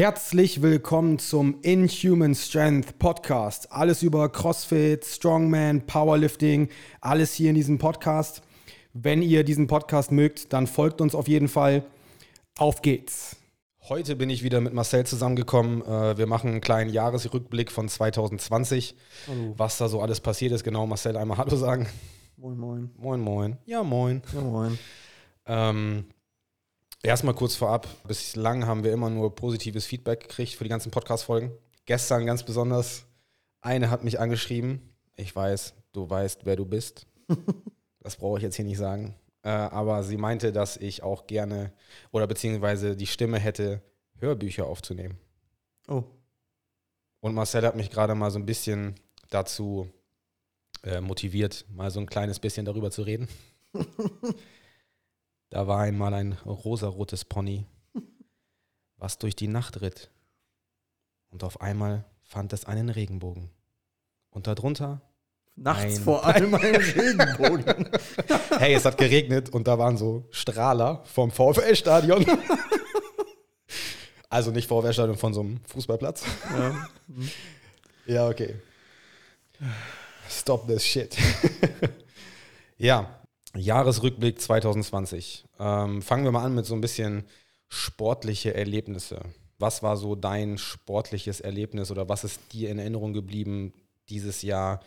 Herzlich willkommen zum Inhuman Strength Podcast. Alles über CrossFit, Strongman, Powerlifting, alles hier in diesem Podcast. Wenn ihr diesen Podcast mögt, dann folgt uns auf jeden Fall. Auf geht's. Heute bin ich wieder mit Marcel zusammengekommen. Äh, wir machen einen kleinen Jahresrückblick von 2020. Hallo. Was da so alles passiert ist. Genau, Marcel, einmal Hallo sagen. Moin, moin. Moin, moin. Ja, moin. Ja, moin. Ähm, erstmal kurz vorab. Bislang haben wir immer nur positives Feedback gekriegt für die ganzen Podcast-Folgen. Gestern ganz besonders. Eine hat mich angeschrieben. Ich weiß, du weißt, wer du bist. das brauche ich jetzt hier nicht sagen. Äh, aber sie meinte, dass ich auch gerne oder beziehungsweise die Stimme hätte, Hörbücher aufzunehmen. Oh, Und Marcel hat mich gerade mal so ein bisschen dazu äh, motiviert, mal so ein kleines bisschen darüber zu reden. da war einmal ein rosarotes Pony, was durch die Nacht ritt. Und auf einmal fand es einen Regenbogen. Und darunter, nachts Nein. vor allem ein Regenbogen. hey, es hat geregnet und da waren so Strahler vom VfL-Stadion. also nicht VfL-Stadion von so einem Fußballplatz. ja. Ja, okay. Stop this shit. ja, Jahresrückblick 2020. Ähm, fangen wir mal an mit so ein bisschen sportliche Erlebnisse. Was war so dein sportliches Erlebnis oder was ist dir in Erinnerung geblieben dieses Jahr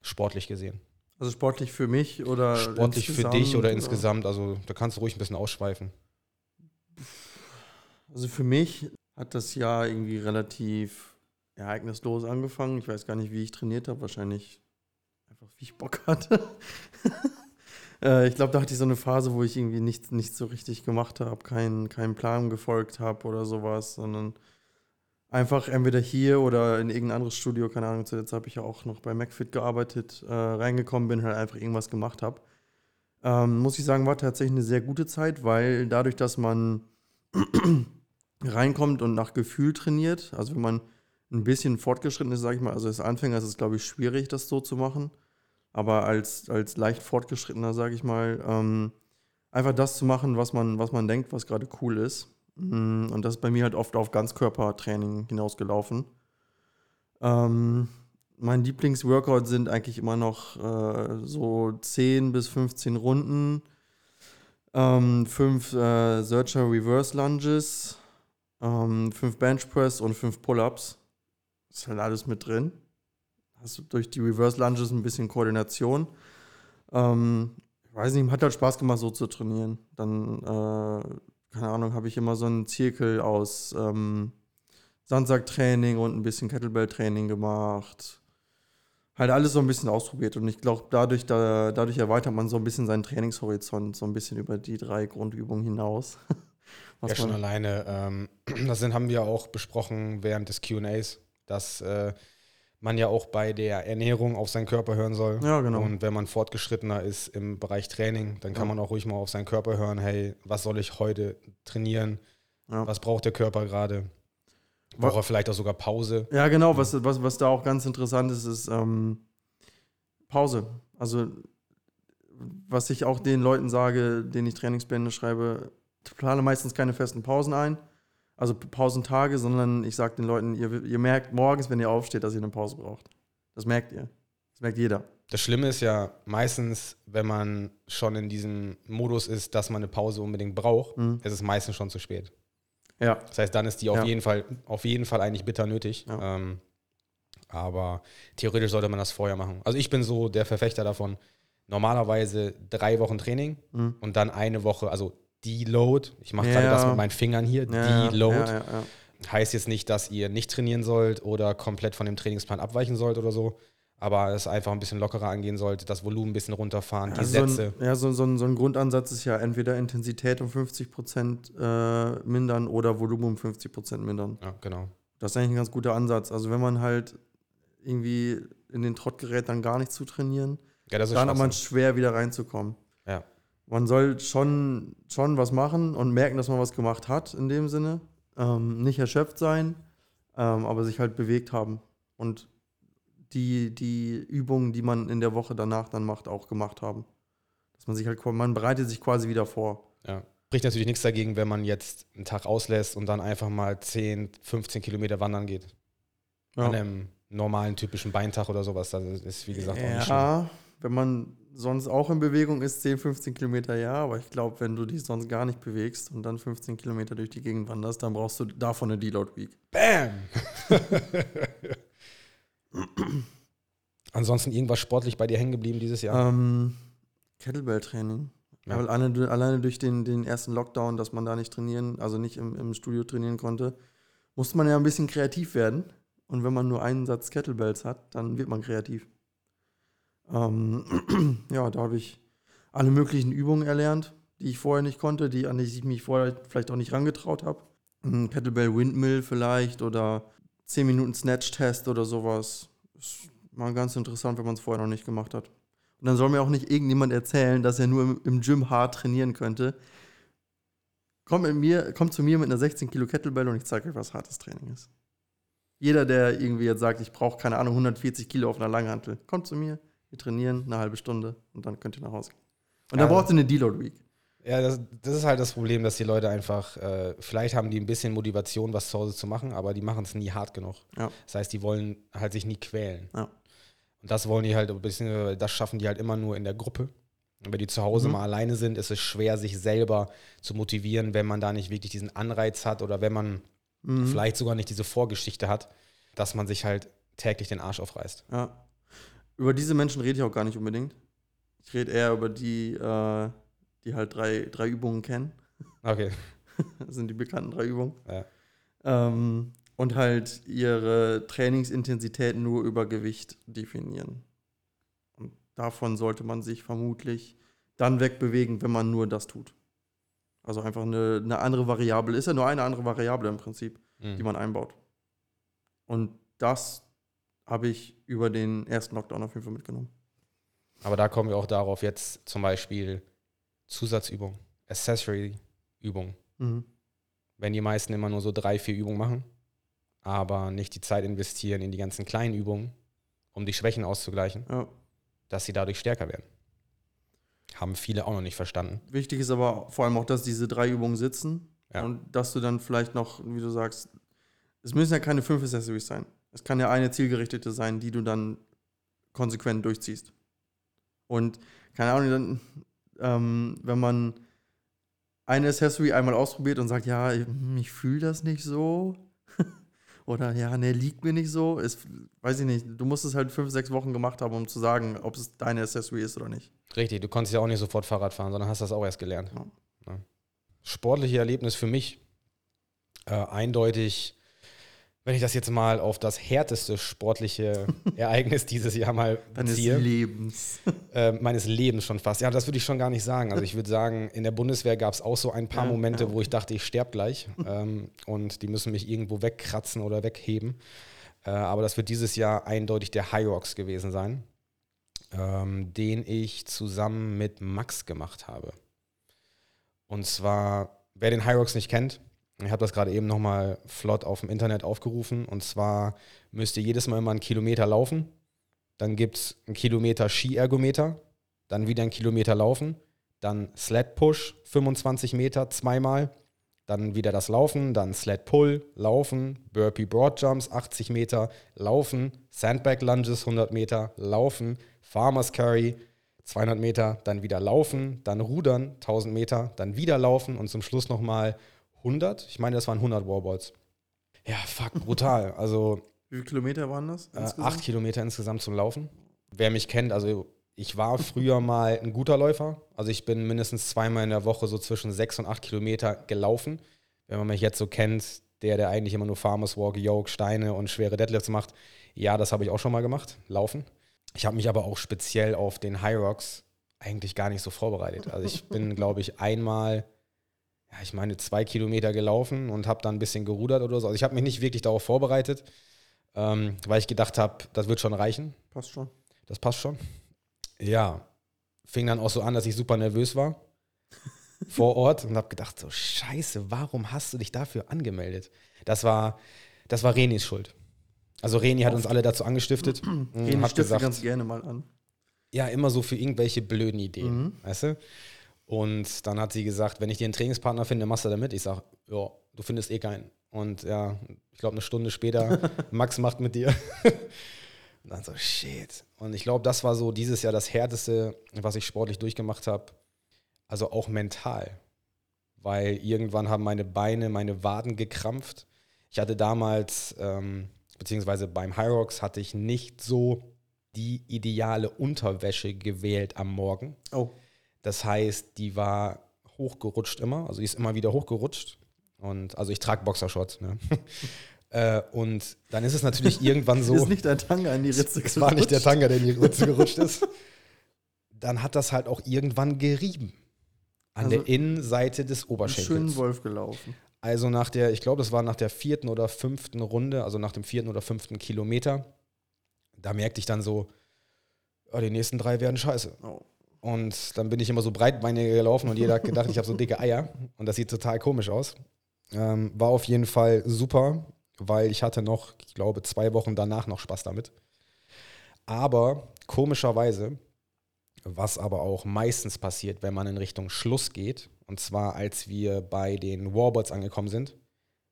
sportlich gesehen? Also sportlich für mich oder Sportlich für dich oder insgesamt, also da kannst du ruhig ein bisschen ausschweifen. Also für mich hat das Jahr irgendwie relativ ereignislos angefangen. Ich weiß gar nicht, wie ich trainiert habe. Wahrscheinlich einfach, wie ich Bock hatte. Äh, ich glaube, da hatte ich so eine Phase, wo ich irgendwie nichts nicht so richtig gemacht habe, keinen keinen Plan gefolgt habe oder sowas, sondern einfach entweder hier oder in irgendein anderes Studio, keine Ahnung, zuletzt habe ich ja auch noch bei McFit gearbeitet, äh, reingekommen bin, halt einfach irgendwas gemacht habe. Ähm, muss ich sagen, war tatsächlich eine sehr gute Zeit, weil dadurch, dass man reinkommt und nach Gefühl trainiert, also wenn man ein bisschen fortgeschritten ist, sage ich mal, also als Anfänger ist es, glaube ich, schwierig, das so zu machen, aber als, als leicht fortgeschrittener, sage ich mal, ähm, einfach das zu machen, was man, was man denkt, was gerade cool ist. Mm, Und das ist bei mir halt oft auf Ganzkörpertraining hinausgelaufen. Ähm, mein Lieblingsworkout sind eigentlich immer noch äh, so 10 bis 15 Runden, ähm, 5 äh, Searcher Reverse Lunges, ähm, 5 Bench Press und 5 Pull-Ups. Ist halt alles mit drin. Hast du durch die Reverse Lunges ein bisschen Koordination. Ähm, ich weiß nicht, hat halt Spaß gemacht, so zu trainieren. Dann, äh, keine Ahnung, habe ich immer so einen Zirkel aus ähm, Sandsacktraining und ein bisschen Kettlebell-Training gemacht. Halt alles so ein bisschen ausprobiert. Und ich glaube, dadurch, da, dadurch erweitert man so ein bisschen seinen Trainingshorizont, so ein bisschen über die drei Grundübungen hinaus. Was ja, schon alleine. Ähm, das sind, haben wir auch besprochen während des QAs, dass äh, man ja auch bei der Ernährung auf seinen Körper hören soll. Ja, genau. Und wenn man fortgeschrittener ist im Bereich Training, dann kann Ja. man auch ruhig mal auf seinen Körper hören, hey, was soll ich heute trainieren? Ja. Was braucht der Körper gerade? Braucht er vielleicht auch sogar Pause? Ja, genau. Was, was, was da auch ganz interessant ist, ist ähm, Pause. Also, was ich auch den Leuten sage, denen ich Trainingspläne schreibe, ich plane meistens keine festen Pausen ein. Also Pausentage, sondern ich sage den Leuten, ihr, ihr merkt morgens, wenn ihr aufsteht, dass ihr eine Pause braucht. Das merkt ihr. Das merkt jeder. Das Schlimme ist ja meistens, wenn man schon in diesem Modus ist, dass man eine Pause unbedingt braucht, Mhm. ist es meistens schon zu spät. Ja. Das heißt, dann ist die auf, Ja. jeden, Fall, auf jeden Fall eigentlich bitter nötig. Ja. Ähm, aber theoretisch sollte man das vorher machen. Also ich bin so der Verfechter davon, normalerweise drei Wochen Training Mhm. und dann eine Woche, also Deload. Ich mache Ja. gerade das mit meinen Fingern hier. Ja, Deload. Ja, ja, ja. Heißt jetzt nicht, dass ihr nicht trainieren sollt oder komplett von dem Trainingsplan abweichen sollt oder so. Aber es einfach ein bisschen lockerer angehen sollte, das Volumen ein bisschen runterfahren, die Also Sätze. So ein, ja, so, so, ein, so ein Grundansatz ist ja entweder Intensität um 50% äh, mindern oder Volumen um 50% mindern. Ja, genau. Das ist eigentlich ein ganz guter Ansatz. Also wenn man halt irgendwie in den Trott gerät, dann gar nicht zu trainieren, Ja, dann hat man schwer wieder reinzukommen. Ja. Man soll schon, schon was machen und merken, dass man was gemacht hat in dem Sinne. Ähm, nicht erschöpft sein, ähm, aber sich halt bewegt haben. Und die, die Übungen, die man in der Woche danach dann macht, auch gemacht haben. Dass man sich halt, man bereitet sich quasi wieder vor. Ja. spricht natürlich nichts dagegen, wenn man jetzt einen Tag auslässt und dann einfach mal 10, 15 Kilometer wandern geht. Ja. An einem normalen, typischen Beintag oder sowas. Das ist, wie gesagt, auch nicht schlimm. Ja, wenn man sonst auch in Bewegung ist, 10, 15 Kilometer ja, aber ich glaube, wenn du dich sonst gar nicht bewegst und dann 15 Kilometer durch die Gegend wanderst, dann brauchst du davon eine Deload Week. Bam! Ansonsten irgendwas sportlich bei dir hängen geblieben dieses Jahr? Ähm, Kettlebell-Training. Ja. Weil alleine, alleine durch den, den ersten Lockdown, dass man da nicht trainieren, also nicht im, im Studio trainieren konnte, musste man ja ein bisschen kreativ werden. Und wenn man nur einen Satz Kettlebells hat, dann wird man kreativ. Ähm, ja, da habe ich alle möglichen Übungen erlernt, die ich vorher nicht konnte, die, an die ich mich vorher vielleicht auch nicht rangetraut habe. Ein Kettlebell Windmill vielleicht oder 10 Minuten Snatch-Test oder sowas. Ist mal ganz interessant, wenn man es vorher noch nicht gemacht hat. Und dann soll mir auch nicht irgendjemand erzählen, dass er nur im, Gym hart trainieren könnte. Kommt, mit mir, kommt zu mir mit einer 16 Kilo Kettlebell und ich zeige euch, was hartes Training ist. Jeder, der irgendwie jetzt sagt, ich brauche keine Ahnung 140 Kilo auf einer Langhantel, kommt zu mir, wir trainieren eine halbe Stunde und dann könnt ihr nach Hause gehen. Und Ja, dann braucht ihr eine Deload Week. Ja, das, das ist halt das Problem, dass die Leute einfach, äh, vielleicht haben die ein bisschen Motivation, was zu Hause zu machen, aber die machen es nie hart genug. Ja. Das heißt, die wollen halt sich nie quälen. Ja. Und das wollen die halt, ein bisschen, das schaffen die halt immer nur in der Gruppe. Und wenn die zu Hause Mhm. mal alleine sind, ist es schwer, sich selber zu motivieren, wenn man da nicht wirklich diesen Anreiz hat oder wenn man Mhm. vielleicht sogar nicht diese Vorgeschichte hat, dass man sich halt täglich den Arsch aufreißt. Ja. Über diese Menschen rede ich auch gar nicht unbedingt. Ich rede eher über die, äh, die halt drei, drei Übungen kennen. Okay. Das sind die bekannten drei Übungen. Ja. Ähm, und halt ihre Trainingsintensität nur über Gewicht definieren. Und davon sollte man sich vermutlich dann wegbewegen, wenn man nur das tut. Also einfach eine, eine andere Variable. Ist ja nur eine andere Variable im Prinzip, Mhm. die man einbaut. Und das habe ich über den ersten Lockdown auf jeden Fall mitgenommen. Aber da kommen wir auch darauf jetzt zum Beispiel Zusatzübung, Accessory-Übung. Mhm. Wenn die meisten immer nur so drei, vier Übungen machen, aber nicht die Zeit investieren in die ganzen kleinen Übungen, um die Schwächen auszugleichen, Ja. dass sie dadurch stärker werden. Haben viele auch noch nicht verstanden. Wichtig ist aber vor allem auch, dass diese drei Übungen sitzen Ja. und dass du dann vielleicht noch, wie du sagst, es müssen ja keine fünf Accessories sein. Es kann ja eine zielgerichtete sein, die du dann konsequent durchziehst. Und keine Ahnung, dann, ähm, wenn man eine Accessory einmal ausprobiert und sagt, ja, ich, ich fühle das nicht so. Oder ja, ne, liegt mir nicht so. Ist, weiß ich nicht. Du musst es halt fünf, sechs Wochen gemacht haben, um zu sagen, ob es deine Accessory ist oder nicht. Richtig, du konntest ja auch nicht sofort Fahrrad fahren, sondern hast das auch erst gelernt. Ja. Ja. Sportliche Erlebnis für mich äh, eindeutig, wenn ich das jetzt mal auf das härteste sportliche Ereignis dieses Jahr mal beziehe. Lebens. äh, meines Lebens schon fast. Ja, das würde ich schon gar nicht sagen. Also ich würde sagen, in der Bundeswehr gab es auch so ein paar Ja, Momente, ja, wo ich dachte, ich sterbe gleich ähm, und die müssen mich irgendwo wegkratzen oder wegheben. Äh, aber das wird dieses Jahr eindeutig der High Rocks gewesen sein, ähm, den ich zusammen mit Max gemacht habe. Und zwar, wer den High Rocks nicht kennt, ich habe das gerade eben nochmal flott auf dem Internet aufgerufen. Und zwar müsst ihr jedes Mal immer einen Kilometer laufen. Dann gibt es einen Kilometer Skiergometer, dann wieder einen Kilometer laufen, dann Sled Push 25 Meter zweimal, dann wieder das Laufen, dann Sled Pull, Laufen, Burpee Broad Jumps 80 Meter, Laufen, Sandbag Lunges 100 Meter, Laufen, Farmers Carry 200 Meter, dann wieder Laufen, dann Rudern 1000 Meter, dann wieder Laufen. Und zum Schluss nochmal 100. Ich meine, das waren 100 Warballs. Ja, fuck, brutal. Also Wie viele Kilometer waren das? äh, acht Kilometer insgesamt zum Laufen. Wer mich kennt, also ich war früher mal ein guter Läufer. Also ich bin mindestens zweimal in der Woche so zwischen sechs und acht Kilometer gelaufen. Wenn man mich jetzt so kennt, der, der eigentlich immer nur Farmers Walk, Yoke, Steine und schwere Deadlifts macht, ja, das habe ich auch schon mal gemacht, laufen. Ich habe mich aber auch speziell auf den High Rocks eigentlich gar nicht so vorbereitet. Also ich bin, glaube ich, einmal, ja, ich meine, zwei Kilometer gelaufen und habe dann ein bisschen gerudert oder so. Also ich habe mich nicht wirklich darauf vorbereitet, ähm, weil ich gedacht habe, das wird schon reichen. Passt schon. Das passt schon. Ja, fing dann auch so an, dass ich super nervös war vor Ort und habe gedacht, so scheiße, warum hast du dich dafür angemeldet? Das war, das war Renis Schuld. Also Reni hat uns alle dazu angestiftet und Gehen hat Stifte gesagt, ganz gerne mal an. ja, immer so für irgendwelche blöden Ideen, Mhm. weißt du? Und dann hat sie gesagt, wenn ich dir einen Trainingspartner finde, machst du da mit. Ich sage, ja, du findest eh keinen. Und ja, ich glaube, eine Stunde später, Max macht mit dir. Und dann so, shit. Und ich glaube, das war so dieses Jahr das Härteste, was ich sportlich durchgemacht habe. Also auch mental. Weil irgendwann haben meine Beine, meine Waden gekrampft. Ich hatte damals, ähm, beziehungsweise beim High Rocks hatte ich nicht so die ideale Unterwäsche gewählt am Morgen. Oh. Das heißt, die war hochgerutscht immer, also die ist immer wieder hochgerutscht. Und also ich trage Boxershorts. Ne? äh, und dann ist es natürlich irgendwann so. Ist nicht der Tanga in die Ritze gerutscht. Es war nicht der Tanga, der in die Ritze gerutscht ist. Dann hat das halt auch irgendwann gerieben. An also der Innenseite des Oberschenkels. Schön Wolf gelaufen. Also nach der, ich glaube, das war nach der vierten oder fünften Runde, also nach dem vierten oder fünften Kilometer, da merkte ich dann so, oh, die nächsten drei werden scheiße. Oh. Und dann bin ich immer so breitbeinig gelaufen und jeder hat gedacht, ich habe so dicke Eier. Und das sieht total komisch aus. Ähm, war auf jeden Fall super, weil ich hatte noch, ich glaube, zwei Wochen danach noch Spaß damit. Aber komischerweise, was aber auch meistens passiert, wenn man in Richtung Schluss geht, und zwar als wir bei den Warboards angekommen sind,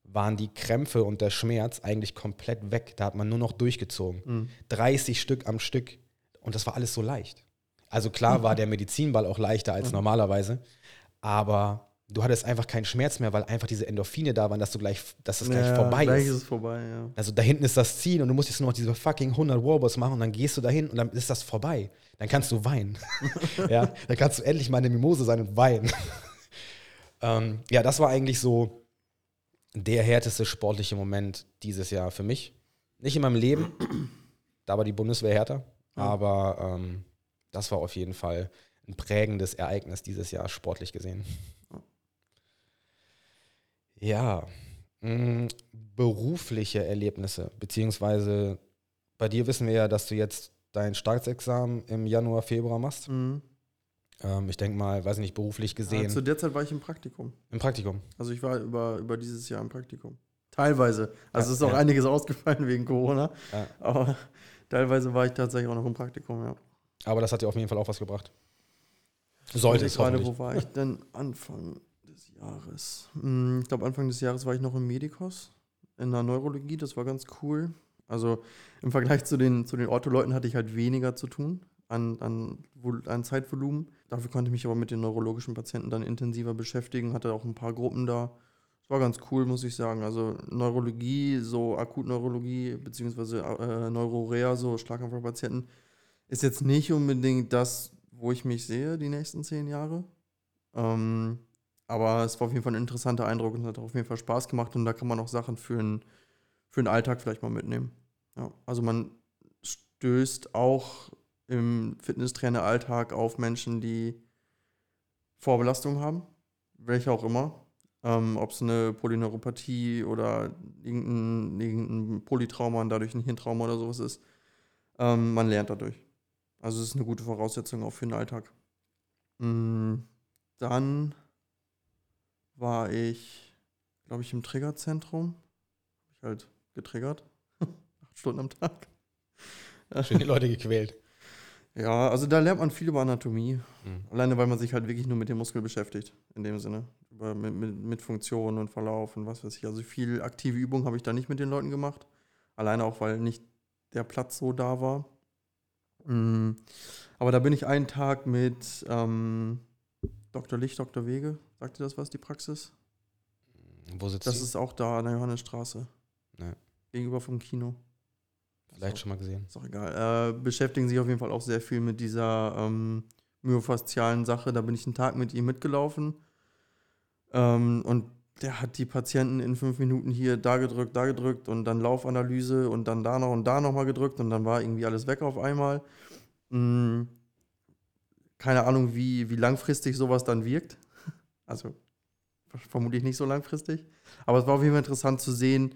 waren die Krämpfe und der Schmerz eigentlich komplett weg. Da hat man nur noch durchgezogen. Mhm. 30 Stück am Stück. Und das war alles so leicht. Also klar war der Medizinball auch leichter als normalerweise, aber du hattest einfach keinen Schmerz mehr, weil einfach diese Endorphine da waren, dass du gleich, dass es gleich ja, vorbei gleich ist. ist es vorbei, ja. Also da hinten ist das Ziel und du musst jetzt nur noch diese fucking 100 Warballs machen und dann gehst du dahin und dann ist das vorbei. Dann kannst du weinen. ja, dann kannst du endlich mal eine Mimose sein und weinen. ähm, ja, das war eigentlich so der härteste sportliche Moment dieses Jahr für mich. Nicht in meinem Leben, da war die Bundeswehr härter, ja. aber ähm, das war auf jeden Fall ein prägendes Ereignis dieses Jahr sportlich gesehen. Ja, mh, mm, berufliche Erlebnisse, beziehungsweise bei dir wissen wir ja, dass du jetzt dein Staatsexamen im Januar, Februar machst. Mhm. Ähm, ich denke mal, weiß nicht, beruflich gesehen. Ja, zu der Zeit war ich im Praktikum. Im Praktikum. Also ich war über, über dieses Jahr im Praktikum. Teilweise. Also ja, ist auch ja. einiges ausgefallen wegen Corona. Ja. Aber teilweise war ich tatsächlich auch noch im Praktikum, ja. Aber das hat dir auf jeden Fall auch was gebracht. Sollte es gerade, wo war ich denn Anfang des Jahres? Hm, ich glaube, Anfang des Jahres war ich noch im Medikos in der Neurologie. Das war ganz cool. Also im Vergleich zu den, zu den Ortholeuten hatte ich halt weniger zu tun an, an, an Zeitvolumen. Dafür konnte ich mich aber mit den neurologischen Patienten dann intensiver beschäftigen, hatte auch ein paar Gruppen da. Das war ganz cool, muss ich sagen. Also Neurologie, so Akutneurologie, beziehungsweise äh, Neurorea, so Schlaganfallpatienten, ist jetzt nicht unbedingt das, wo ich mich sehe die nächsten zehn Jahre. Ähm, aber es war auf jeden Fall ein interessanter Eindruck und hat auf jeden Fall Spaß gemacht und da kann man auch Sachen für, ein, für den Alltag vielleicht mal mitnehmen. Ja, also man stößt auch im Fitnesstrainer-Alltag auf Menschen, die Vorbelastung haben, welche auch immer. Ähm, Ob es eine Polyneuropathie oder irgendein, irgendein Polytrauma und dadurch ein Hirntrauma oder sowas ist. Ähm, man lernt dadurch. Also es ist eine gute Voraussetzung auch für den Alltag. Mm, dann war ich, glaube ich, im Triggerzentrum. Habe ich halt getriggert. Acht Stunden am Tag. Schön die Leute gequält. Ja, also da lernt man viel über Anatomie. Mhm. Alleine, weil man sich halt wirklich nur mit dem Muskel beschäftigt, in dem Sinne. Über, mit, mit, mit Funktionen und Verlauf und was weiß ich. Also viel aktive Übung habe ich da nicht mit den Leuten gemacht. Alleine auch, weil nicht der Platz so da war. Mhm. Aber da bin ich einen Tag mit ähm, Dr. Licht, Dr. Wege. Sagt ihr das was, die Praxis? Wo sitzt Das sie? ist auch da an der Johannesstraße. Nee. Gegenüber vom Kino. Vielleicht schon mal gesehen. Ist auch egal. Äh, beschäftigen sich auf jeden Fall auch sehr viel mit dieser ähm, myofaszialen Sache. Da bin ich einen Tag mit ihm mitgelaufen. Ähm, und der hat die Patienten in fünf Minuten hier da gedrückt, da gedrückt und dann Laufanalyse und dann da noch und da nochmal gedrückt und dann war irgendwie alles weg auf einmal. Hm, keine Ahnung, wie, wie langfristig sowas dann wirkt. Also vermutlich nicht so langfristig. Aber es war auf jeden Fall interessant zu sehen,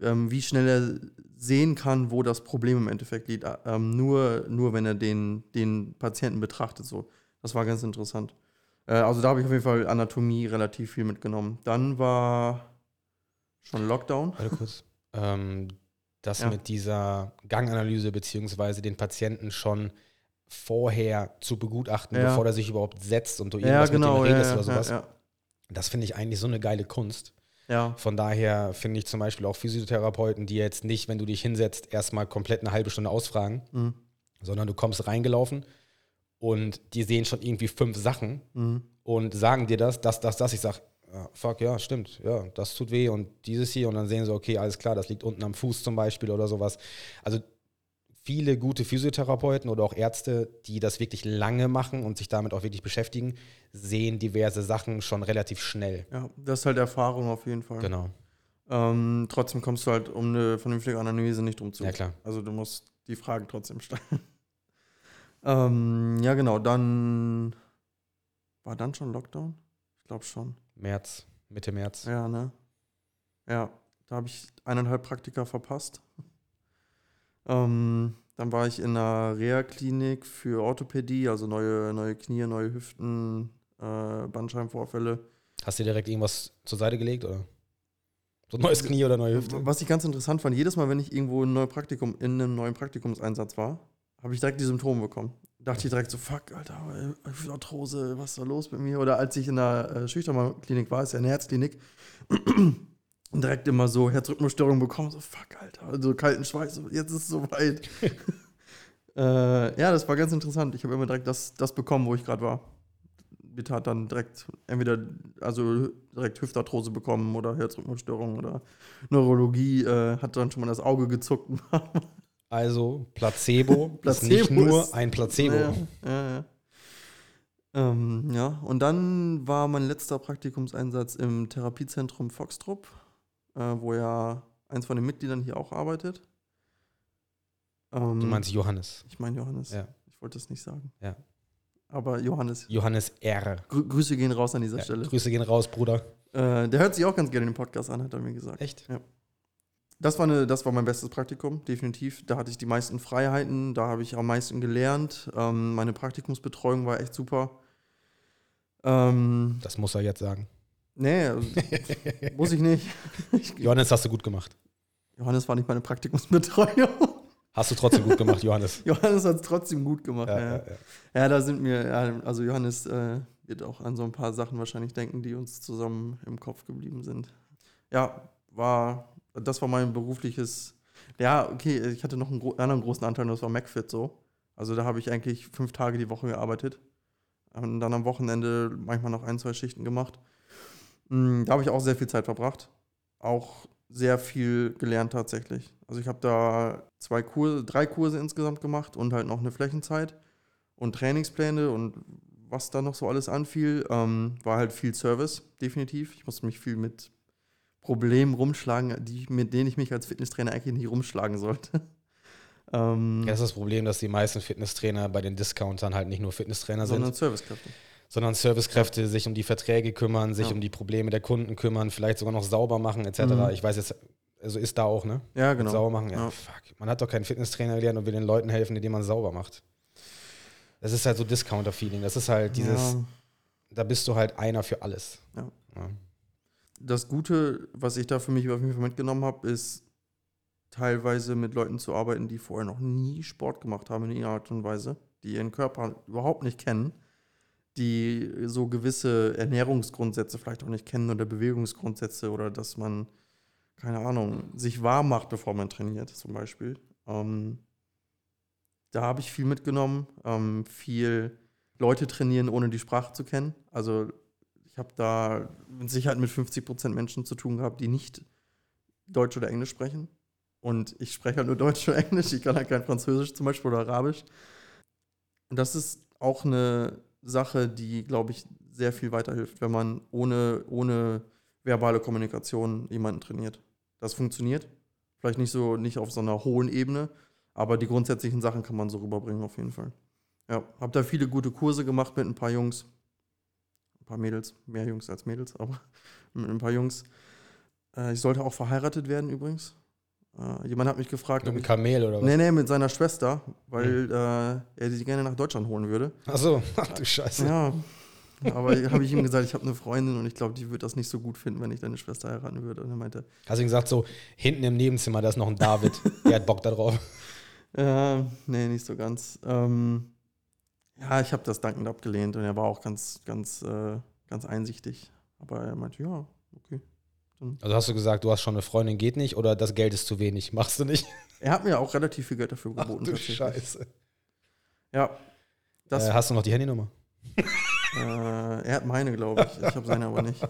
ähm, wie schnell er sehen kann, wo das Problem im Endeffekt liegt. Ähm, nur, nur wenn er den, den Patienten betrachtet. So. Das war ganz interessant. Äh, also da habe ich auf jeden Fall Anatomie relativ viel mitgenommen. Dann war schon Lockdown. Warte kurz. Ähm, das ja. mit dieser Ganganalyse beziehungsweise den Patienten schon vorher zu begutachten, Ja. bevor der sich überhaupt setzt und du Ja, irgendwas genau. mit dem Ja, redest ja, oder sowas. ja, Das finde ich eigentlich so eine geile Kunst. ja. Von daher finde ich zum Beispiel auch Physiotherapeuten, die jetzt nicht, wenn du dich hinsetzt, erstmal komplett eine halbe Stunde ausfragen, Mhm. sondern du kommst reingelaufen und die sehen schon irgendwie fünf Sachen Mhm. und sagen dir das, das, das, das. Ich sage, fuck, ja, stimmt, ja, das tut weh und dieses hier und dann sehen sie, okay, alles klar, das liegt unten am Fuß zum Beispiel oder sowas. Also viele gute Physiotherapeuten oder auch Ärzte, die das wirklich lange machen und sich damit auch wirklich beschäftigen, sehen diverse Sachen schon relativ schnell. ja, das ist halt Erfahrung auf jeden Fall. Genau. Ähm, trotzdem kommst du halt um eine vernünftige Analyse nicht drum zu. Ja, klar. Also du musst die Fragen trotzdem stellen. Ähm, ja, genau. Dann war dann schon Lockdown? Ich glaube schon. März, Mitte März. Ja, ne? Ja, da habe ich eineinhalb Praktika verpasst. Ähm, dann war ich in einer Reha-Klinik für Orthopädie, also neue, neue Knie, neue Hüften, äh, Bandscheibenvorfälle. Hast du dir direkt irgendwas zur Seite gelegt oder? So ein neues Knie oder neue Hüfte? Was ich ganz interessant fand, jedes Mal, wenn ich irgendwo in, neue Praktikum, in einem neuen Praktikumseinsatz war, habe ich direkt die Symptome bekommen. Dachte ich direkt so, fuck, Alter, Arthrose, was ist da los mit mir? Oder als ich in der äh, Schüchternmann-Klinik war, ist ja eine Herzklinik, und direkt immer so Herzrhythmusstörungen bekommen, so, fuck, Alter, also kalten Schweiß, so, jetzt ist es soweit. äh, ja, das war ganz interessant. Ich habe immer direkt das, das bekommen, wo ich gerade war. Mir tat dann direkt entweder, also direkt Hüftarthrose bekommen oder Herzrhythmusstörung oder Neurologie, äh, hat dann schon mal das Auge gezuckt. Also Placebo, ist Placebo nicht nur ist- ein Placebo. Ja, ja, ja. Ähm, ja, und dann war mein letzter Praktikumseinsatz im Therapiezentrum Foxtrupp, äh, wo ja eins von den Mitgliedern hier auch arbeitet. Ähm, Du meinst Johannes. Ich meine Johannes. Ja. Ich wollte es nicht sagen. Ja. Aber Johannes. Johannes R. Grü Grüße gehen raus an dieser Ja, Stelle. Grüße gehen raus, Bruder. Äh, der hört sich auch ganz gerne den Podcast an, hat er mir gesagt. Echt? Das war, eine, das war mein bestes Praktikum, definitiv. Da hatte ich die meisten Freiheiten, da habe ich am meisten gelernt. Ähm, meine Praktikumsbetreuung war echt super. Ähm, Das muss er jetzt sagen. nee, also, muss ich nicht. Ich, Johannes, hast du gut gemacht. Johannes war nicht meine Praktikumsbetreuung. Hast du trotzdem gut gemacht, Johannes. Johannes hat es trotzdem gut gemacht. Ja, Ja, ja, ja. da sind mir, ja, also Johannes äh, wird auch an so ein paar Sachen wahrscheinlich denken, die uns zusammen im Kopf geblieben sind. Ja, war, das war mein berufliches, ja, okay, ich hatte noch einen gro anderen großen Anteil, das war MacFit so. Also da habe ich eigentlich fünf Tage die Woche gearbeitet. Und dann am Wochenende manchmal noch ein, zwei Schichten gemacht. Mm, Da habe ich auch sehr viel Zeit verbracht. Auch sehr viel gelernt tatsächlich. Also ich habe da zwei Kurse, drei Kurse insgesamt gemacht und halt noch eine Flächenzeit und Trainingspläne und was da noch so alles anfiel, ähm, war halt viel Service, definitiv. Ich musste mich viel mit Problemen rumschlagen, die, mit denen ich mich als Fitnesstrainer eigentlich nicht rumschlagen sollte. ähm, Das ist das Problem, dass die meisten Fitnesstrainer bei den Discountern halt nicht nur Fitnesstrainer sondern sind, Servicekräfte. sondern Servicekräfte sich um die Verträge kümmern, sich Ja. um die Probleme der Kunden kümmern, vielleicht sogar noch sauber machen etc. Mhm. Ich weiß jetzt, also ist da auch, ne? Ja, genau. Sauber machen, ja, Ja. fuck. Man hat doch keinen Fitnesstrainer gelernt und will den Leuten helfen, indem man sauber macht. Das ist halt so Discounter-Feeling. Das ist halt dieses, Ja. da bist du halt einer für alles. Ja. Das Gute, was ich da für mich auf jeden Fall mitgenommen habe, ist teilweise mit Leuten zu arbeiten, die vorher noch nie Sport gemacht haben in irgendeiner Art und Weise, die ihren Körper überhaupt nicht kennen, die so gewisse Ernährungsgrundsätze vielleicht auch nicht kennen oder Bewegungsgrundsätze oder dass man, keine Ahnung, sich warm macht, bevor man trainiert, zum Beispiel. Ähm, da habe ich viel mitgenommen, ähm, viel Leute trainieren, ohne die Sprache zu kennen. Also ich habe da mit Sicherheit mit 50% Menschen zu tun gehabt, die nicht Deutsch oder Englisch sprechen. Und ich spreche halt nur Deutsch oder Englisch, ich kann halt kein Französisch zum Beispiel oder Arabisch. Und das ist auch eine Sache, die, glaube ich, sehr viel weiterhilft, wenn man ohne, ohne verbale Kommunikation jemanden trainiert. Das funktioniert. Vielleicht nicht so, nicht auf so einer hohen Ebene, aber die grundsätzlichen Sachen kann man so rüberbringen auf jeden Fall. Ja, habe da viele gute Kurse gemacht mit ein paar Jungs. Ein paar Mädels, mehr Jungs als Mädels, aber mit ein paar Jungs. Äh, ich sollte auch verheiratet werden übrigens. Äh, jemand hat mich gefragt, Mit einem Kamel oder was? nee, nee, mit seiner Schwester, weil äh, er sie gerne nach Deutschland holen würde. Achso, ach du Scheiße. Ja, aber habe ich ihm gesagt, ich habe eine Freundin und ich glaube, die würde das nicht so gut finden, wenn ich deine Schwester heiraten würde. Und er meinte, Hast du ihm gesagt, so hinten im Nebenzimmer, da ist noch ein David, der hat Bock da drauf. äh, nee, nicht so ganz. Ähm, Ja, ich habe das dankend abgelehnt und er war auch ganz, ganz, äh, ganz einsichtig. Aber er meinte, ja, okay. Also hast du gesagt, du hast schon eine Freundin, geht nicht oder das Geld ist zu wenig, machst du nicht? Er hat mir auch relativ viel Geld dafür Ach geboten. du tatsächlich. Scheiße. Ja. Das, Äh, hast du noch die Handynummer? äh, er hat meine, glaube ich. Ich habe seine aber nicht.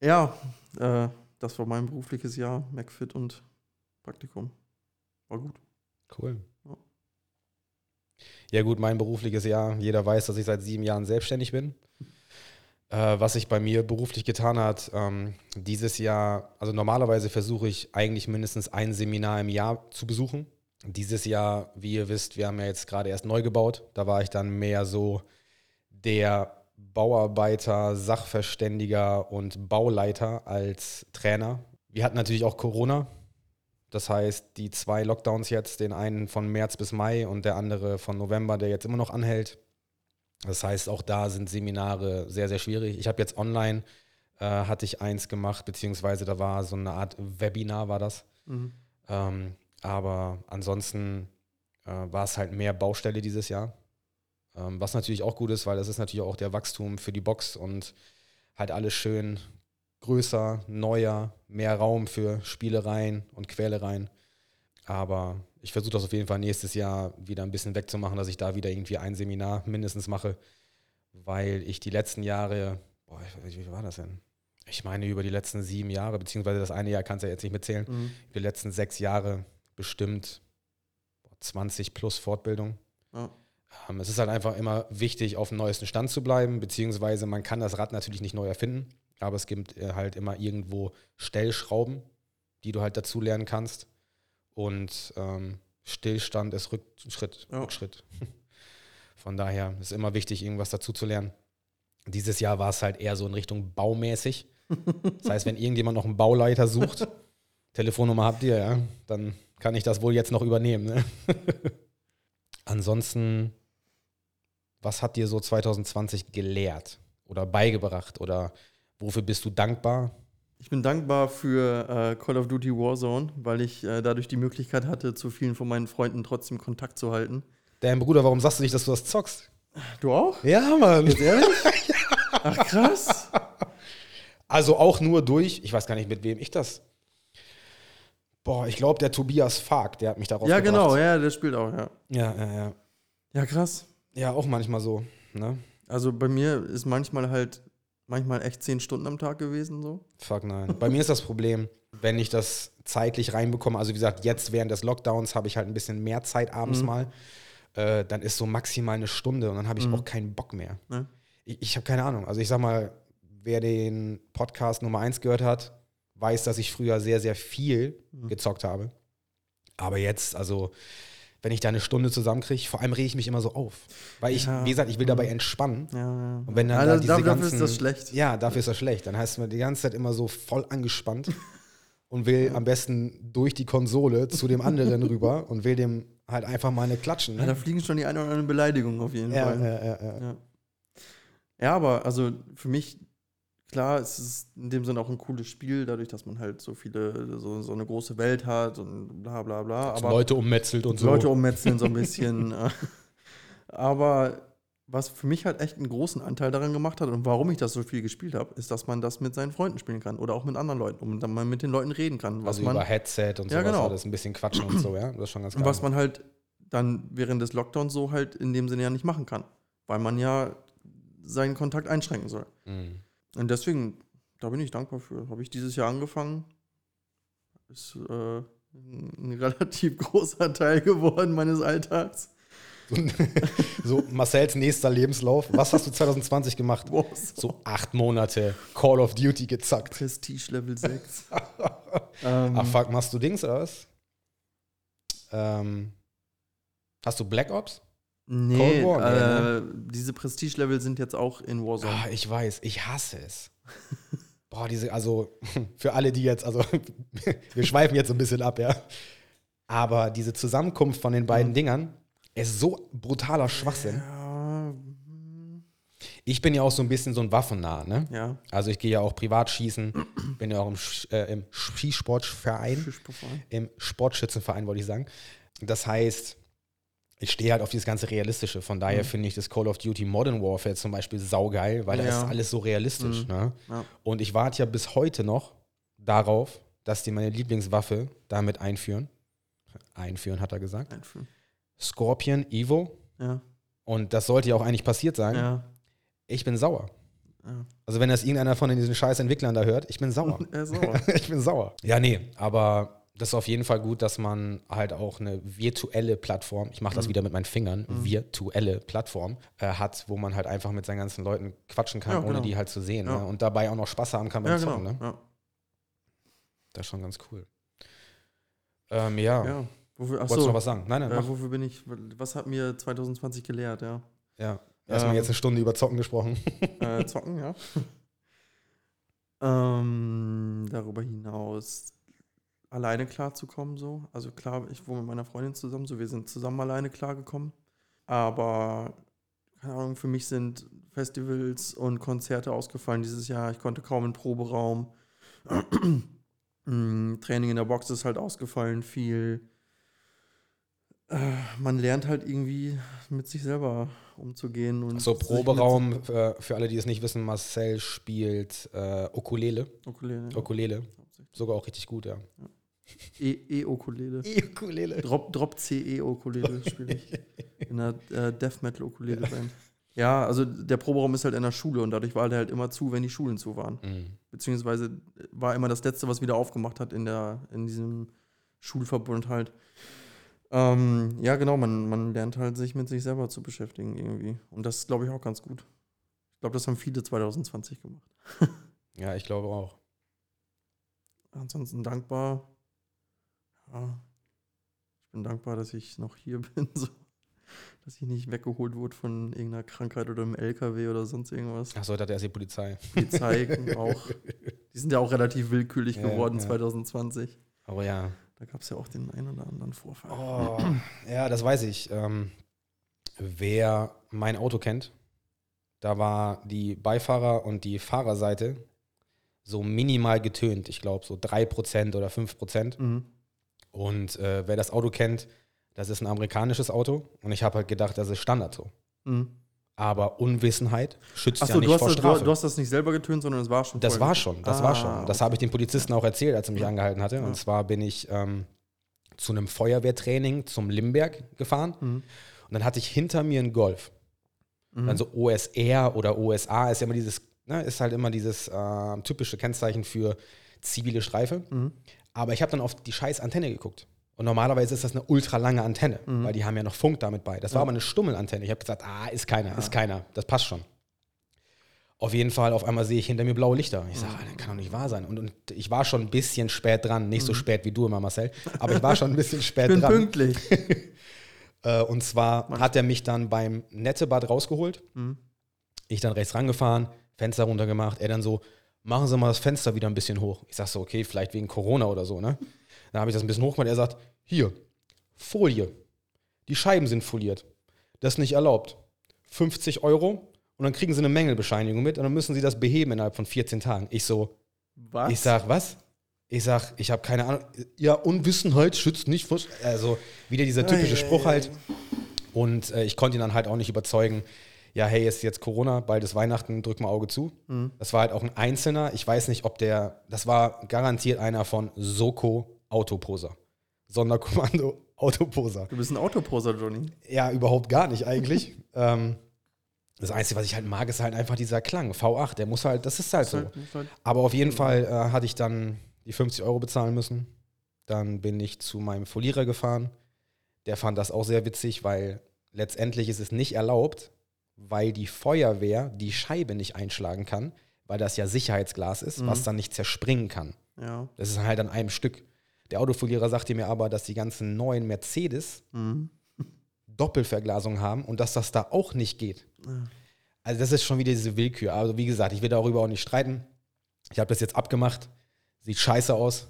Ja, äh, das war mein berufliches Jahr, McFit und Praktikum. War gut. Cool. Ja. Gut, mein berufliches Jahr. Jeder weiß, dass ich seit sieben Jahren selbstständig bin. Äh, was sich bei mir beruflich getan hat, ähm, dieses Jahr, also normalerweise versuche ich eigentlich mindestens ein Seminar im Jahr zu besuchen. Dieses Jahr, wie ihr wisst, wir haben ja jetzt gerade erst neu gebaut. Da war ich dann mehr so der Bauarbeiter, Sachverständiger und Bauleiter als Trainer. Wir hatten natürlich auch Corona. Das heißt, die zwei Lockdowns jetzt, den einen von März bis Mai und der andere von November, der jetzt immer noch anhält. Das heißt, auch da sind Seminare sehr, sehr schwierig. Ich habe jetzt online, äh, hatte ich eins gemacht, beziehungsweise da war so eine Art Webinar, war das. Mhm. Ähm, aber ansonsten äh, war es halt mehr Baustelle dieses Jahr. Ähm, was natürlich auch gut ist, weil das ist natürlich auch der Wachstum für die Box und halt alles schön größer, neuer, mehr Raum für Spielereien und Quälereien. Aber ich versuche das auf jeden Fall nächstes Jahr wieder ein bisschen wegzumachen, dass ich da wieder irgendwie ein Seminar mindestens mache, weil ich die letzten Jahre, boah, wie war das denn? Ich meine, über die letzten sieben Jahre, beziehungsweise das eine Jahr kannst du ja jetzt nicht mitzählen, Mhm. die letzten sechs Jahre bestimmt 20 plus Fortbildung. Ja. Ähm, es ist halt einfach immer wichtig, auf dem neuesten Stand zu bleiben, beziehungsweise man kann das Rad natürlich nicht neu erfinden, aber es gibt äh, halt immer irgendwo Stellschrauben, die du halt dazu lernen kannst. Und ähm, Stillstand ist Rückschritt. Ja. Rückschritt. Von daher ist immer wichtig, irgendwas dazu zu lernen. Dieses Jahr war es halt eher so in Richtung baumäßig. Das heißt, wenn irgendjemand noch einen Bauleiter sucht, Telefonnummer habt ihr, ja, dann kann ich das wohl jetzt noch übernehmen. Ne? Ansonsten, was hat dir so 2020 gelehrt oder beigebracht oder wofür bist du dankbar? Ich bin dankbar für äh, Call of Duty Warzone, weil ich äh, dadurch die Möglichkeit hatte, zu vielen von meinen Freunden trotzdem Kontakt zu halten. Dein Bruder, warum sagst du nicht, dass du das zockst? Du auch? Ja, Mann. Ehrlich? Ach krass. Also auch nur durch, ich weiß gar nicht, mit wem ich das. Boah, ich glaube, der Tobias Fark, der hat mich darauf ja, gebracht. genau, ja, der spielt auch, ja. Ja, ja, ja. Ja, krass. Ja, auch manchmal so. Ne? Also bei mir ist manchmal halt, manchmal echt zehn Stunden am Tag gewesen, so. Fuck nein. Bei mir ist das Problem, wenn ich das zeitlich reinbekomme, also wie gesagt, jetzt während des Lockdowns habe ich halt ein bisschen mehr Zeit abends Mhm. mal, äh, dann ist so maximal eine Stunde und dann habe ich Mhm. auch keinen Bock mehr. Ne? Ich, ich habe keine Ahnung. Also ich sag mal, wer den Podcast Nummer 1 gehört hat, weiß, dass ich früher sehr, sehr viel Mhm. gezockt habe. Aber jetzt, also wenn ich da eine Stunde zusammenkriege, vor allem rege ich mich immer so auf. Weil ich, Ja. wie gesagt, ich will dabei Mhm. entspannen. Ja, ja. Und wenn dann ja, da das- diese dafür ganzen, ist das schlecht. Ja, dafür ist das schlecht. Dann heißt man die ganze Zeit immer so voll angespannt und will am besten durch die Konsole zu dem anderen rüber und will dem halt einfach mal eine klatschen. Ja, da Ne? fliegen schon die eine oder andere Beleidigung auf jeden Fall. ja, ja, ja. Ja. ja, aber also für mich, klar, es ist in dem Sinne auch ein cooles Spiel, dadurch, dass man halt so viele, so, so eine große Welt hat und bla bla bla. Aber Leute ummetzelt und so. Leute ummetzeln so ein bisschen. äh, aber was für mich halt echt einen großen Anteil daran gemacht hat und warum ich das so viel gespielt habe, ist, dass man das mit seinen Freunden spielen kann oder auch mit anderen Leuten und dann mal mit den Leuten reden kann. Was also man, über Headset und Ja, sowas genau. alles ein bisschen quatschen und so, ja. Das ist schon ganz geil. was man halt dann während des Lockdowns so halt in dem Sinne ja nicht machen kann, weil man ja seinen Kontakt einschränken soll. Mhm. Und deswegen, da bin ich dankbar für. Habe ich dieses Jahr angefangen. Ist äh, ein relativ großer Teil geworden meines Alltags. so Marcells nächster Lebenslauf. Was hast du 2020 gemacht? Boah, So acht Monate Call of Duty gezockt. Prestige Level 6. ähm, Ach fuck, machst du Dings oder was? Ähm, hast du Black Ops? Nee, War, äh, diese Prestige Level sind jetzt auch in Warzone. Ah, ich weiß, ich hasse es. Boah, diese, also für alle, die jetzt, also wir schweifen jetzt ein bisschen ab, ja. Aber diese Zusammenkunft von den beiden Mhm. Dingern ist so brutaler Schwachsinn. Ja, Ich bin ja auch so ein bisschen so ein Waffennah, ne? ja. Also ich gehe ja auch privat schießen, bin ja auch im, äh, im Skisportverein, im Sportschützenverein, wollte ich sagen. Das heißt, ich stehe halt auf dieses ganze Realistische. Von daher Mhm. finde ich das Call of Duty Modern Warfare zum Beispiel saugeil, weil da Ja. ist alles so realistisch. Mhm. Ne? Ja. Und ich warte ja bis heute noch darauf, dass die meine Lieblingswaffe damit einführen. Einführen, hat er gesagt. Einführen. Scorpion Evo. Ja. Und das sollte ja auch eigentlich passiert sein. Ja. Ich bin sauer. ja. Also wenn das irgendeiner von diesen scheiß Entwicklern da hört, ich bin sauer. Er sauer. ich bin sauer. Ja, nee, aber das ist auf jeden Fall gut, dass man halt auch eine virtuelle Plattform, ich mache das Mhm. wieder mit meinen Fingern, Mhm. virtuelle Plattform äh, hat, wo man halt einfach mit seinen ganzen Leuten quatschen kann, Ja, ohne genau. die halt zu sehen. Ja. Ne? Und dabei auch noch Spaß haben kann beim ja, genau. Zocken. Ne? Ja. Das ist schon ganz cool. Ähm, ja. Wofür, wolltest du achso, noch was sagen? Nein, nein, äh, wofür bin ich, was hat mir 2020 gelehrt, ja? Ja. Erstmal Ähm, jetzt eine Stunde über Zocken gesprochen. äh, zocken, ja. ähm, darüber hinaus alleine klarzukommen, so. Also klar, ich wohne mit meiner Freundin zusammen, so wir sind zusammen alleine klargekommen. Aber, keine Ahnung, für mich sind Festivals und Konzerte ausgefallen dieses Jahr. Ich konnte kaum in Proberaum. Mm, Training in der Box ist halt ausgefallen, viel. Äh, Man lernt halt irgendwie mit sich selber umzugehen. Und So, Proberaum, für, für alle, die es nicht wissen, Marcel spielt äh, Ukulele. Ukulele. ja. Ukulele. Sogar auch richtig gut, ja. E- E-Ukulele. Ukulele. Drop, Drop C-E-Ukulele spiele ich. In einer äh, Death Metal Ukulele Band. Ja, also der Proberaum ist halt in der Schule und dadurch war der halt immer zu, wenn die Schulen zu waren. Mhm. Beziehungsweise war immer das Letzte, was wieder aufgemacht hat in, der, in diesem Schulverbund halt. Ähm, ja, genau, man, man lernt halt, sich mit sich selber zu beschäftigen irgendwie. Und das ist, glaube ich, auch ganz gut. Ich glaube, das haben viele 2020 gemacht. Ja, ich glaube auch. Ansonsten dankbar. Ja, ich bin dankbar, dass ich noch hier bin, so. dass ich nicht weggeholt wurde von irgendeiner Krankheit oder einem LKW oder sonst irgendwas. Achso, da hat erst die Polizei. Polizei auch. Die sind ja auch relativ willkürlich Ja, geworden ja. 2020. Aber ja. Da gab es ja auch den einen oder anderen Vorfall. Oh, ja, das weiß ich. Ähm, wer mein Auto kennt, da war die Beifahrer- und die Fahrerseite so minimal getönt. Ich glaube, so 3% oder 5%. Mhm. Und äh, wer das Auto kennt, das ist ein amerikanisches Auto. Und ich habe halt gedacht, das ist Standard so. Mhm. Aber Unwissenheit schützt Achso, ja nicht du, hast vor das, du, Strafe. du hast das nicht selber getönt, sondern es war schon Das war schon, das war Ah, schon. Das okay. habe ich dem Polizisten auch erzählt, als er mich Ja. angehalten hatte. Ja. Und zwar bin ich ähm, zu einem Feuerwehrtraining zum Limberg gefahren. Mhm. Und dann hatte ich hinter mir einen Golf. Mhm. Dann so OSR oder OSA ist ja immer dieses, ne, ist halt immer dieses äh, typische Kennzeichen für zivile Streife. Mhm. Aber ich habe dann auf die scheiß Antenne geguckt. Und normalerweise ist das eine ultra lange Antenne, Mhm. weil die haben ja noch Funk damit bei. Das war Ja. aber eine Stummelantenne. Ich habe gesagt, ah, ist keiner, Ja. ist keiner. Das passt schon. Auf jeden Fall, auf einmal sehe ich hinter mir blaue Lichter. Ich Mhm. sage, das kann doch nicht wahr sein. Und, und ich war schon ein bisschen spät dran. Nicht so Mhm. spät wie du immer, Marcel. Aber ich war schon ein bisschen Ich spät bin dran. pünktlich. Äh, und zwar Mann. hat er mich dann beim Nettebad rausgeholt. Mhm. Ich dann rechts rangefahren, Fenster runtergemacht. Er dann so, machen Sie mal das Fenster wieder ein bisschen hoch. Ich sag so, okay, vielleicht wegen Corona oder so, ne? Dann habe ich das ein bisschen hochgemacht. Er sagt, hier, Folie. Die Scheiben sind foliert. Das ist nicht erlaubt. 50 Euro und dann kriegen Sie eine Mängelbescheinigung mit und dann müssen Sie das beheben innerhalb von 14 Tagen. Ich so, Was? ich sag, was? Ich sag, ich habe keine Ahnung. Ja, Unwissenheit schützt nicht vor. Also wieder dieser typische Spruch halt. Und äh, ich konnte ihn dann halt auch nicht überzeugen. Ja, hey, ist jetzt Corona, bald ist Weihnachten, drück mal Auge zu. Mhm. Das war halt auch ein Einzelner. Ich weiß nicht, ob der, das war garantiert einer von Soko Autoposer. Sonderkommando Autoposer. Du bist ein Autoposer, Johnny. Ja, überhaupt gar nicht eigentlich. ähm, das Einzige, was ich halt mag, ist halt einfach dieser Klang. V8, der muss halt, das ist halt so. halt- ist halt- Aber auf jeden Fall äh, hatte ich dann die 50 Euro bezahlen müssen. Dann bin ich zu meinem Folierer gefahren. Der fand das auch sehr witzig, weil letztendlich ist es nicht erlaubt, weil die Feuerwehr die Scheibe nicht einschlagen kann, weil das ja Sicherheitsglas ist, Mhm. was dann nicht zerspringen kann. Ja. Das ist halt an einem Stück. Der Autofolierer sagte mir aber, dass die ganzen neuen Mercedes Mhm. Doppelverglasung haben und dass das da auch nicht geht. Ja. Also das ist schon wieder diese Willkür. Also wie gesagt, ich will darüber auch nicht streiten. Ich habe das jetzt abgemacht. Sieht scheiße aus.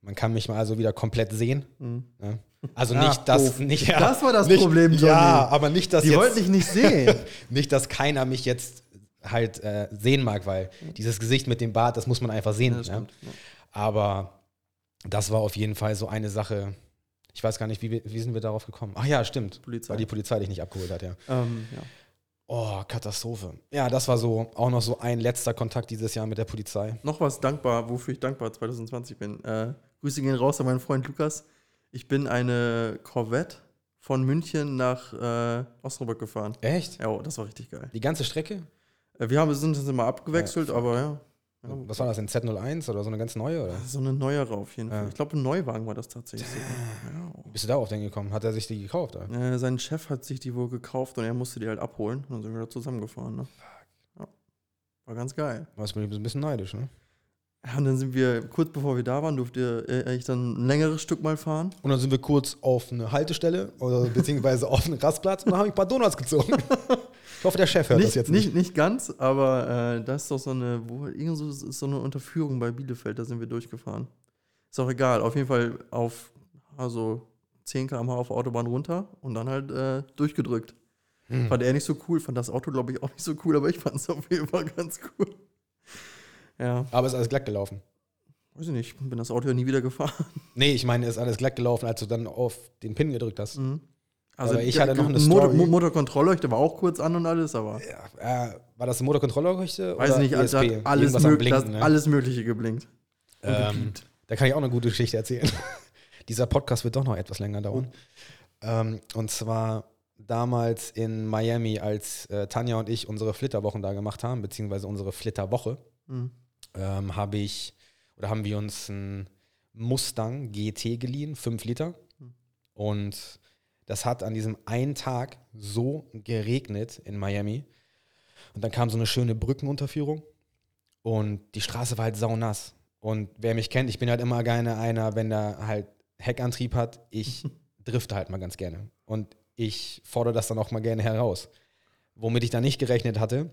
Man kann mich mal also wieder komplett sehen. Mhm. Ne? Also Ah, nicht, dass doof. nicht, ja, Das war das nicht, Problem, Johnny. Ja, aber nicht, dass Die jetzt, wollten dich nicht sehen. nicht, dass keiner mich jetzt halt äh, sehen mag, weil dieses Gesicht mit dem Bart, das muss man einfach sehen. Ja, das ne? stimmt. Ja. Aber das war auf jeden Fall so eine Sache. Ich weiß gar nicht, wie, wie sind wir darauf gekommen? Ach ja, stimmt. Polizei. Weil die Polizei dich nicht abgeholt hat, ja. Ähm, ja. Oh, Katastrophe. Ja, das war so auch noch so ein letzter Kontakt dieses Jahr mit der Polizei. Noch was dankbar, wofür ich dankbar 2020 bin. Äh, Grüße gehen raus an meinen Freund Lukas. Ich bin eine Corvette von München nach äh, Osnabrück gefahren. Echt? Ja, oh, das war richtig geil. Die ganze Strecke? Äh, wir haben, sind uns immer abgewechselt, Ja, aber ja. ja. Was war das, ein Z01 oder so eine ganz neue? Oder? So eine neuere auf jeden Fall. Ja. Ich glaube, ein Neuwagen war das tatsächlich. Wie bist du darauf denn gekommen? Hat er sich die gekauft? Ja. Äh, sein Chef hat sich die wohl gekauft und er musste die halt abholen. Und dann sind wir da zusammengefahren. Ne? Ja. War ganz geil. Bin ich ein bisschen neidisch, ne? Ja, und dann sind wir, kurz bevor wir da waren, durfte äh, ich dann ein längeres Stück mal fahren. Und dann sind wir kurz auf eine Haltestelle oder beziehungsweise auf einen Rastplatz und dann habe ich ein paar Donuts gezogen. ich hoffe, der Chef hört nicht, das jetzt nicht. nicht. Nicht ganz, aber äh, da ist doch so eine, wo, irgend so, ist so eine Unterführung bei Bielefeld, da sind wir durchgefahren. Ist auch egal, auf jeden Fall auf also 10 km/h auf der Autobahn runter und dann halt äh, durchgedrückt. Hm. Fand er nicht so cool, fand das Auto, glaube ich, auch nicht so cool, aber ich fand es auf jeden Fall ganz cool. Ja, Aber ist alles glatt gelaufen. weiß ich nicht, bin das Auto ja nie wieder gefahren. Nee, ich meine, ist alles glatt gelaufen, als du dann auf den Pin gedrückt hast. Mhm. Aber ich hatte noch eine Story. Mo- Motorkontrollleuchte war auch kurz an und alles, aber Ja, äh, war das eine Motorkontrollerleuchte? weiß oder nicht, also ESP? hat alles, mög Blinken, ne? alles Mögliche geblinkt. Ähm, da kann ich auch eine gute Geschichte erzählen. Dieser Podcast wird doch noch etwas länger dauern. Oh. Ähm, und zwar damals in Miami, als äh, Tanja und ich unsere Flitterwochen da gemacht haben, beziehungsweise unsere Flitterwoche, Mhm. Ähm, habe ich oder haben wir uns einen Mustang GT geliehen, 5 Liter. Hm. Und das hat an diesem einen Tag so geregnet in Miami. Und dann kam so eine schöne Brückenunterführung und die Straße war halt saunass. Und wer mich kennt, ich bin halt immer gerne einer, wenn der halt Heckantrieb hat, ich drifte halt mal ganz gerne. Und ich fordere das dann auch mal gerne heraus. Womit ich da nicht gerechnet hatte,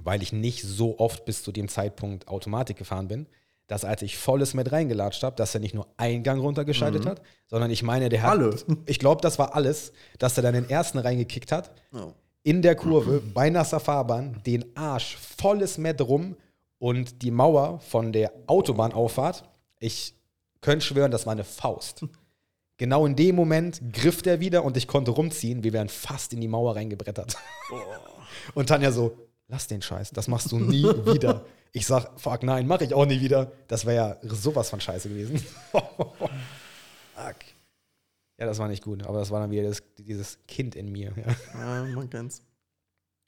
weil ich nicht so oft bis zu dem Zeitpunkt Automatik gefahren bin, dass als ich volles mit reingelatscht habe, dass er nicht nur einen Gang runtergeschaltet Mhm. hat, sondern ich meine, der hat, Alle. ich glaube, das war alles, dass er dann den ersten reingekickt hat, Ja. in der Kurve bei nasser Fahrbahn den Arsch volles Met rum und die Mauer von der Autobahnauffahrt, ich könnte schwören, das war eine Faust. Genau in dem Moment griff der wieder und ich konnte rumziehen. Wir wären fast in die Mauer reingebrettert. Und Tanja so, lass den Scheiß, das machst du nie wieder. Ich sag, fuck, nein, mach ich auch nie wieder. Das wäre ja sowas von scheiße gewesen. fuck. Ja, das war nicht gut, aber das war dann wieder das, dieses Kind in mir. Ja. ja, man kennt's.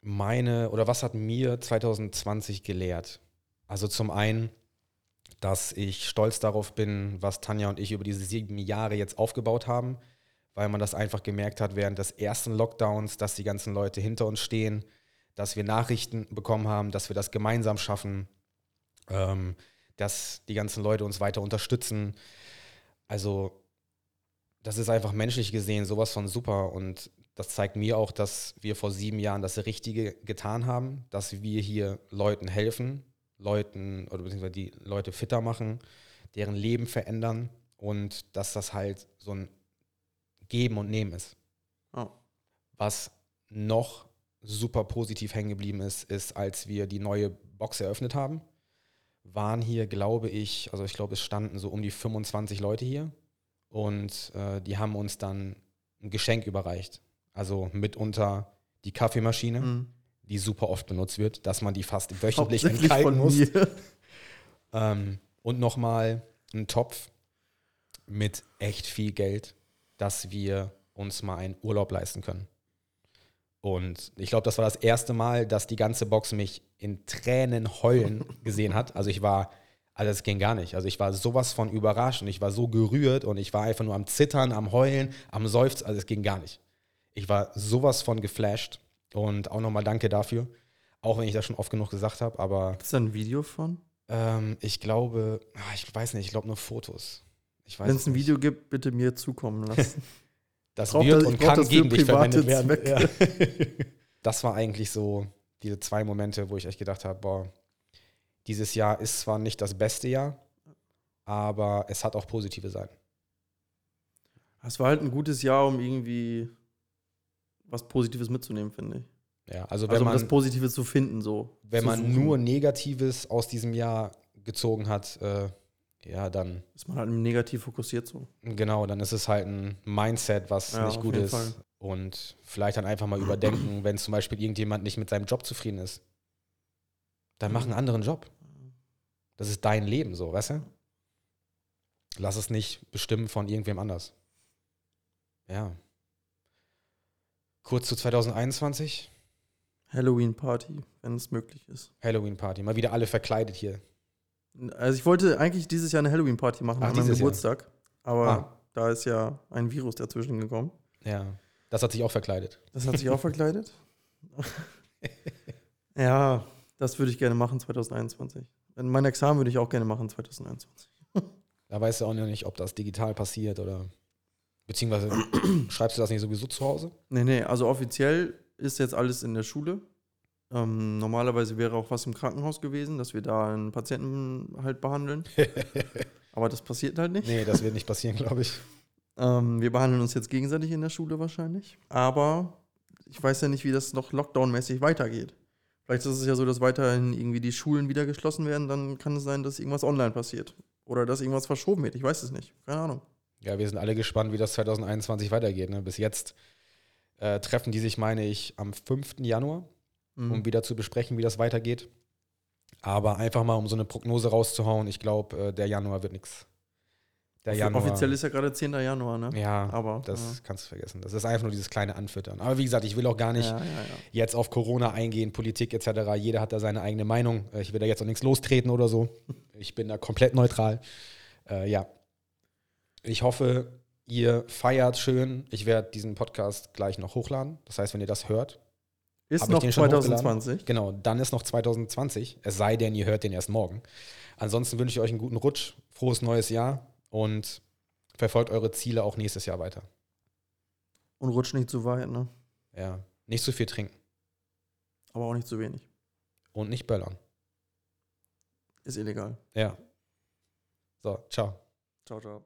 Meine, oder was hat mir 2020 gelehrt? Also zum einen, dass ich stolz darauf bin, was Tanja und ich über diese sieben Jahre jetzt aufgebaut haben, weil man das einfach gemerkt hat während des ersten Lockdowns, dass die ganzen Leute hinter uns stehen, dass wir Nachrichten bekommen haben, dass wir das gemeinsam schaffen, ähm, dass die ganzen Leute uns weiter unterstützen. Also das ist einfach menschlich gesehen sowas von super und das zeigt mir auch, dass wir vor sieben Jahren das Richtige getan haben, dass wir hier Leuten helfen, Leuten oder beziehungsweise die Leute fitter machen, deren Leben verändern und dass das halt so ein Geben und Nehmen ist. Oh. Was noch super positiv hängen geblieben ist, ist, als wir die neue Box eröffnet haben, waren hier, glaube ich, also ich glaube, es standen so um die 25 Leute hier und äh, die haben uns dann ein Geschenk überreicht. Also mitunter die Kaffeemaschine, Mhm. die super oft benutzt wird, dass man die fast wöchentlich entkalken muss. Ähm, und nochmal ein Topf mit echt viel Geld, dass wir uns mal einen Urlaub leisten können. Und ich glaube, das war das erste Mal, dass die ganze Box mich in Tränen heulen gesehen hat. Also ich war, also es ging gar nicht. Also ich war sowas von überrascht und ich war so gerührt und ich war einfach nur am Zittern, am Heulen, am Seufzen. Also es ging gar nicht. Ich war sowas von geflasht und auch nochmal danke dafür. Auch wenn ich das schon oft genug gesagt habe, aber Gibt es da ein Video von? ähm, ich glaube, ah, ich weiß nicht, ich glaube nur Fotos. Wenn es ein. Video gibt, bitte mir zukommen lassen. das brauch wird das- und kann das gegen dich verwendet werden. Ja. Das war eigentlich so diese zwei Momente, wo ich echt gedacht habe, boah, dieses Jahr ist zwar nicht das beste Jahr, aber es hat auch positive Seiten. Es war halt ein gutes Jahr, um irgendwie was Positives mitzunehmen, finde ich. Ja, also wenn Also um das man, Positive zu finden, so. wenn man suchen. nur Negatives aus diesem Jahr gezogen hat, äh, ja, dann, Ist man halt negativ fokussiert so. genau, dann ist es halt ein Mindset, was Ja, nicht gut ist. Fall. Und vielleicht dann einfach mal überdenken, wenn zum Beispiel irgendjemand nicht mit seinem Job zufrieden ist. Dann mach einen Mhm. anderen Job. Das ist dein Leben so, weißt du? Lass es nicht bestimmen von irgendwem anders. Ja. Kurz zu 2021. Halloween Party, wenn es möglich ist. Halloween Party. Mal wieder alle verkleidet hier. Also ich wollte eigentlich dieses Jahr eine Halloween Party machen Ach, an meinem Jahr. Geburtstag, aber Ah. da ist ja ein Virus dazwischen gekommen. Ja. Das hat sich auch verkleidet. Das hat sich auch verkleidet. ja, das würde ich gerne machen 2021. Mein Examen würde ich auch gerne machen 2021. Da weißt du auch noch nicht, ob das digital passiert oder. Beziehungsweise schreibst du das nicht sowieso zu Hause? Nee, nee, also offiziell ist jetzt alles in der Schule. Ähm, normalerweise wäre auch was im Krankenhaus gewesen, dass wir da einen Patienten halt behandeln. Aber das passiert halt nicht. Nee, das wird nicht passieren, glaube ich. Ähm, wir behandeln uns jetzt gegenseitig in der Schule wahrscheinlich. Aber ich weiß ja nicht, wie das noch Lockdown-mäßig weitergeht. Vielleicht ist es ja so, dass weiterhin irgendwie die Schulen wieder geschlossen werden. Dann kann es sein, dass irgendwas online passiert. Oder dass irgendwas verschoben wird. Ich weiß es nicht. Keine Ahnung. Ja, wir sind alle gespannt, wie das 2021 weitergeht. Ne? Bis jetzt äh, treffen die sich, meine ich, am 5. Januar, Mhm. um wieder zu besprechen, wie das weitergeht. Aber einfach mal, um so eine Prognose rauszuhauen, ich glaube, äh, der Januar wird nichts. Der Januar. Offiziell ist ja gerade 10. Januar, ne? Ja, Aber, das ja. kannst du vergessen. Das ist einfach nur dieses kleine Anfüttern. Aber wie gesagt, ich will auch gar nicht Ja, ja, jetzt auf Corona eingehen, Politik etc. Jeder hat da seine eigene Meinung. Äh, Ich will da jetzt auch nichts lostreten oder so. Ich bin da komplett neutral. Äh, ja. Ich hoffe, ihr feiert schön. Ich werde diesen Podcast gleich noch hochladen. Das heißt, wenn ihr das hört, Ist noch den schon 2020. genau, dann ist noch 2020. Es sei denn, ihr hört den erst morgen. Ansonsten wünsche ich euch einen guten Rutsch, frohes neues Jahr und verfolgt eure Ziele auch nächstes Jahr weiter. Und rutscht nicht zu weit, ne? Ja. Nicht zu viel trinken Aber auch nicht zu wenig. und nicht böllern. Ist illegal. Ja. So, ciao. Ciao, ciao.